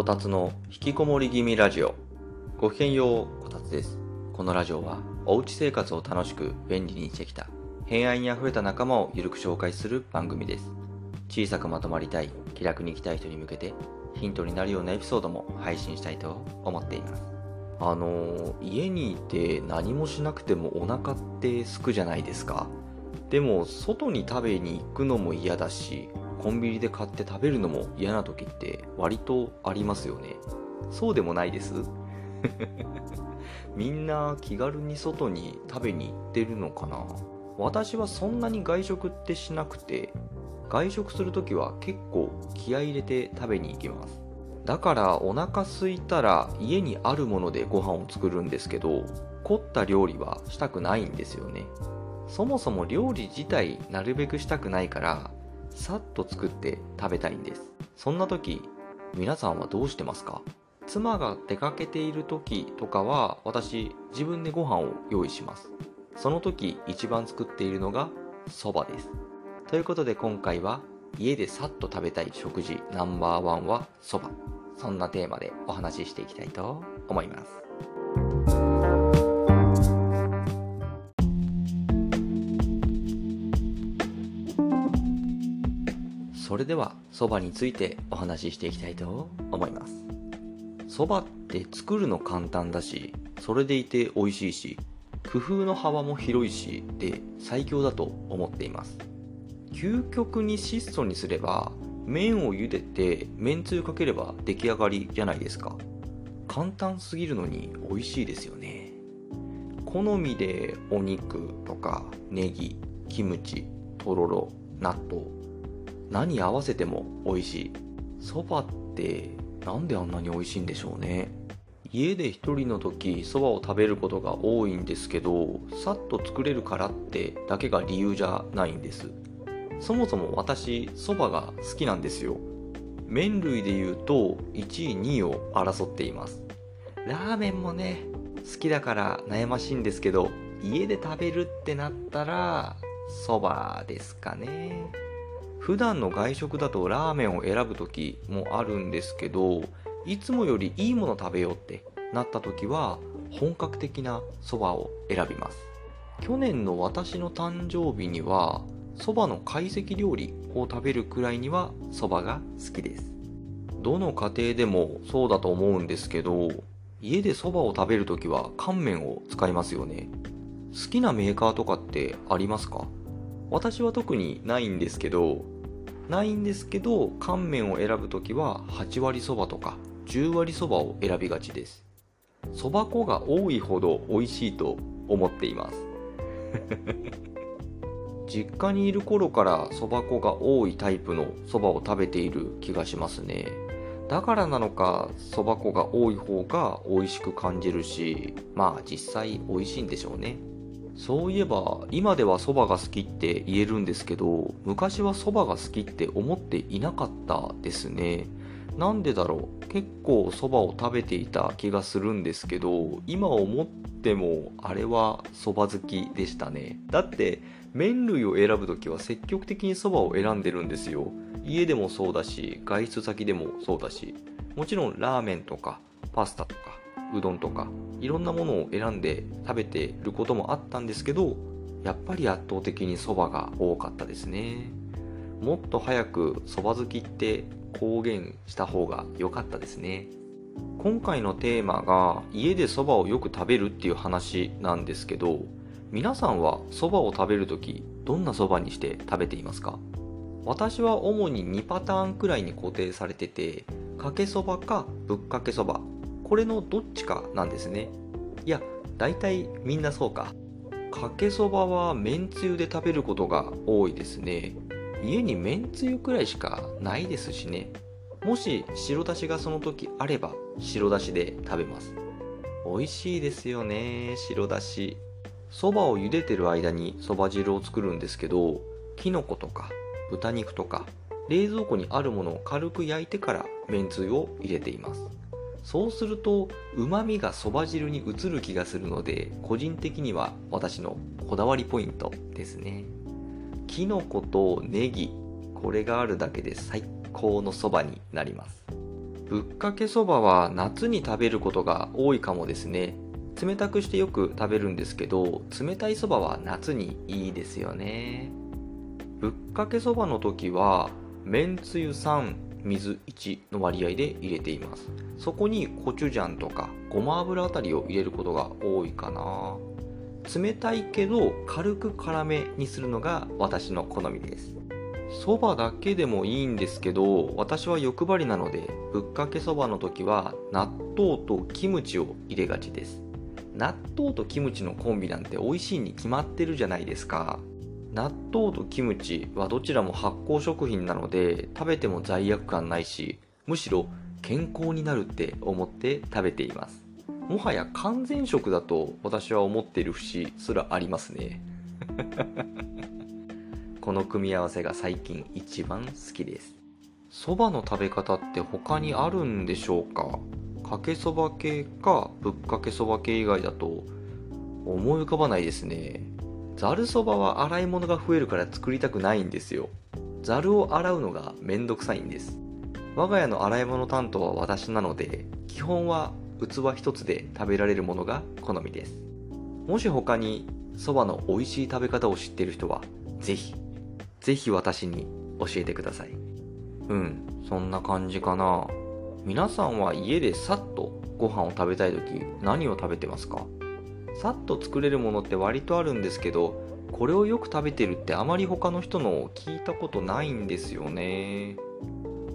こたつの引きこもり気味ラジオ。ごきげんようこたつです。このラジオはおうち生活を楽しく便利にしてきた偏愛にあふれた仲間をゆるく紹介する番組です。小さくまとまりたい気楽に生きたい人に向けてヒントになるようなエピソードも配信したいと思っています。あの家にいて何もしなくてもお腹ってすくじゃないですか。でも外に食べに行くのも嫌だしコンビニで買って食べるのも嫌な時って割とありますよね。そうでもないです。みんな気軽に外に食べに行ってるのかな。私はそんなに外食ってしなくて外食する時は結構気合入れて食べに行きます。だからお腹空いたら家にあるものでご飯を作るんですけど凝った料理はしたくないんですよね。そもそも料理自体なるべくしたくないからさっと作って食べたいんです。そんな時皆さんはどうしてますか？妻が出かけている時とかは私自分でご飯を用意します。その時一番作っているのがそばです。ということで今回は家でさっと食べたい食事ナンバーワンはそば。そんなテーマでお話ししていきたいと思います。それではそばについてお話ししていきたいと思います。そばって作るの簡単だしそれでいて美味しいし工夫の幅も広いしで最強だと思っています。究極に質素にすれば麺を茹でて麺つゆかければ出来上がりじゃないですか。簡単すぎるのに美味しいですよね。好みでお肉とかネギキムチとろろ納豆何合わせても美味しい。そばってなんであんなに美味しいんでしょうね。家で一人の時そばを食べることが多いんですけどさっと作れるからってだけが理由じゃないんです。そもそも私そばが好きなんですよ。麺類で言うと1位2位を争っています。ラーメンもね好きだから悩ましいんですけど家で食べるってなったらそばですかね。普段の外食だとラーメンを選ぶ時もあるんですけどいつもよりいいもの食べようってなった時は本格的なそばを選びます。去年の私の誕生日にはそばの懐石料理を食べるくらいにはそばが好きです。どの家庭でもそうだと思うんですけど家でそばを食べるときは乾麺を使いますよね。好きなメーカーとかってありますか？私は特にないんですけどないんですけど乾麺を選ぶときは8割そばとか10割そばを選びがちです。そば粉が多いほど美味しいと思っています。実家にいる頃からそば粉が多いタイプのそばを食べている気がしますね。だからなのかそば粉が多い方が美味しく感じるしまあ実際美味しいんでしょうね。そういえば今ではそばが好きって言えるんですけど昔はそばが好きって思っていなかったですね。なんでだろう？結構そばを食べていた気がするんですけど今思ってもあれはそば好きでしたね。だって麺類を選ぶ時は積極的にそばを選んでるんですよ。家でもそうだし外出先でもそうだし。もちろんラーメンとかパスタとか。うどんとかいろんなものを選んで食べてることもあったんですけどやっぱり圧倒的にそばが多かったですね。もっと早くそば好きって公言した方が良かったですね。今回のテーマが家でそばをよく食べるっていう話なんですけど皆さんはそばを食べるときどんなそばにして食べていますか？私は主に2パターンくらいに固定されててかけそばかぶっかけそばこれのどっちかなんですね。いや大体みんなそうか。かけそばはめんつゆで食べることが多いですね。家にめんつゆくらいしかないですしね。もし白だしがその時あれば白だしで食べます。美味しいですよね白だし。そばを茹でてる間にそば汁を作るんですけどきのことか豚肉とか冷蔵庫にあるものを軽く焼いてからめんつゆを入れています。そうすると旨味がそば汁に移る気がするので個人的には私のこだわりポイントですね。きのことネギこれがあるだけで最高のそばになります。ぶっかけそばは夏に食べることが多いかもですね。冷たくしてよく食べるんですけど冷たいそばは夏にいいですよね。ぶっかけそばの時はめんつゆ3水1の割合で入れています。そこにコチュジャンとかごま油あたりを入れることが多いかな。冷たいけど軽く辛めにするのが私の好みです。そばだけでもいいんですけど私は欲張りなのでぶっかけそばの時は納豆とキムチを入れがちです。納豆とキムチのコンビなんて美味しいに決まってるじゃないですか。納豆とキムチはどちらも発酵食品なので食べても罪悪感ないしむしろ健康になるって思って食べています。もはや完全食だと私は思っている節すらありますね。この組み合わせが最近一番好きです。そばの食べ方って他にあるんでしょうか？かけそば系かぶっかけそば系以外だと思い浮かばないですね。ざるそばは洗い物が増えるから作りたくないんですよ。ざるを洗うのがめんどくさいんです。我が家の洗い物担当は私なので基本は器一つで食べられるものが好みです。もし他にそばの美味しい食べ方を知っている人はぜひぜひ私に教えてください。うんそんな感じかな。皆さんは家でさっとご飯を食べたい時何を食べてますか？さっと作れるものって割とあるんですけどこれをよく食べてるってあまり他の人の聞いたことないんですよね。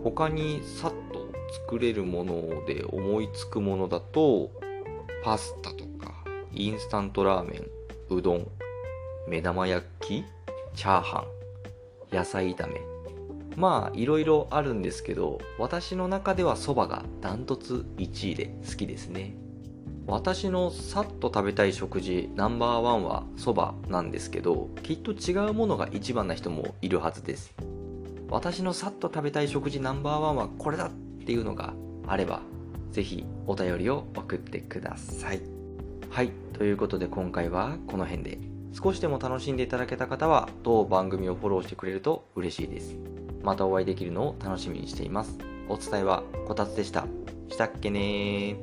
他にさっと作れるもので思いつくものだとパスタとかインスタントラーメンうどん目玉焼きチャーハン野菜炒め。まあいろいろあるんですけど私の中ではそばがダントツ1位で好きですね。私のさっと食べたい食事ナンバーワンはそばなんですけどきっと違うものが一番な人もいるはずです。私のさっと食べたい食事ナンバーワンはこれだっていうのがあればぜひお便りを送ってください。はいということで今回はこの辺で。少しでも楽しんでいただけた方は当番組をフォローしてくれると嬉しいです。またお会いできるのを楽しみにしています。お伝えはこたつでした。したっけね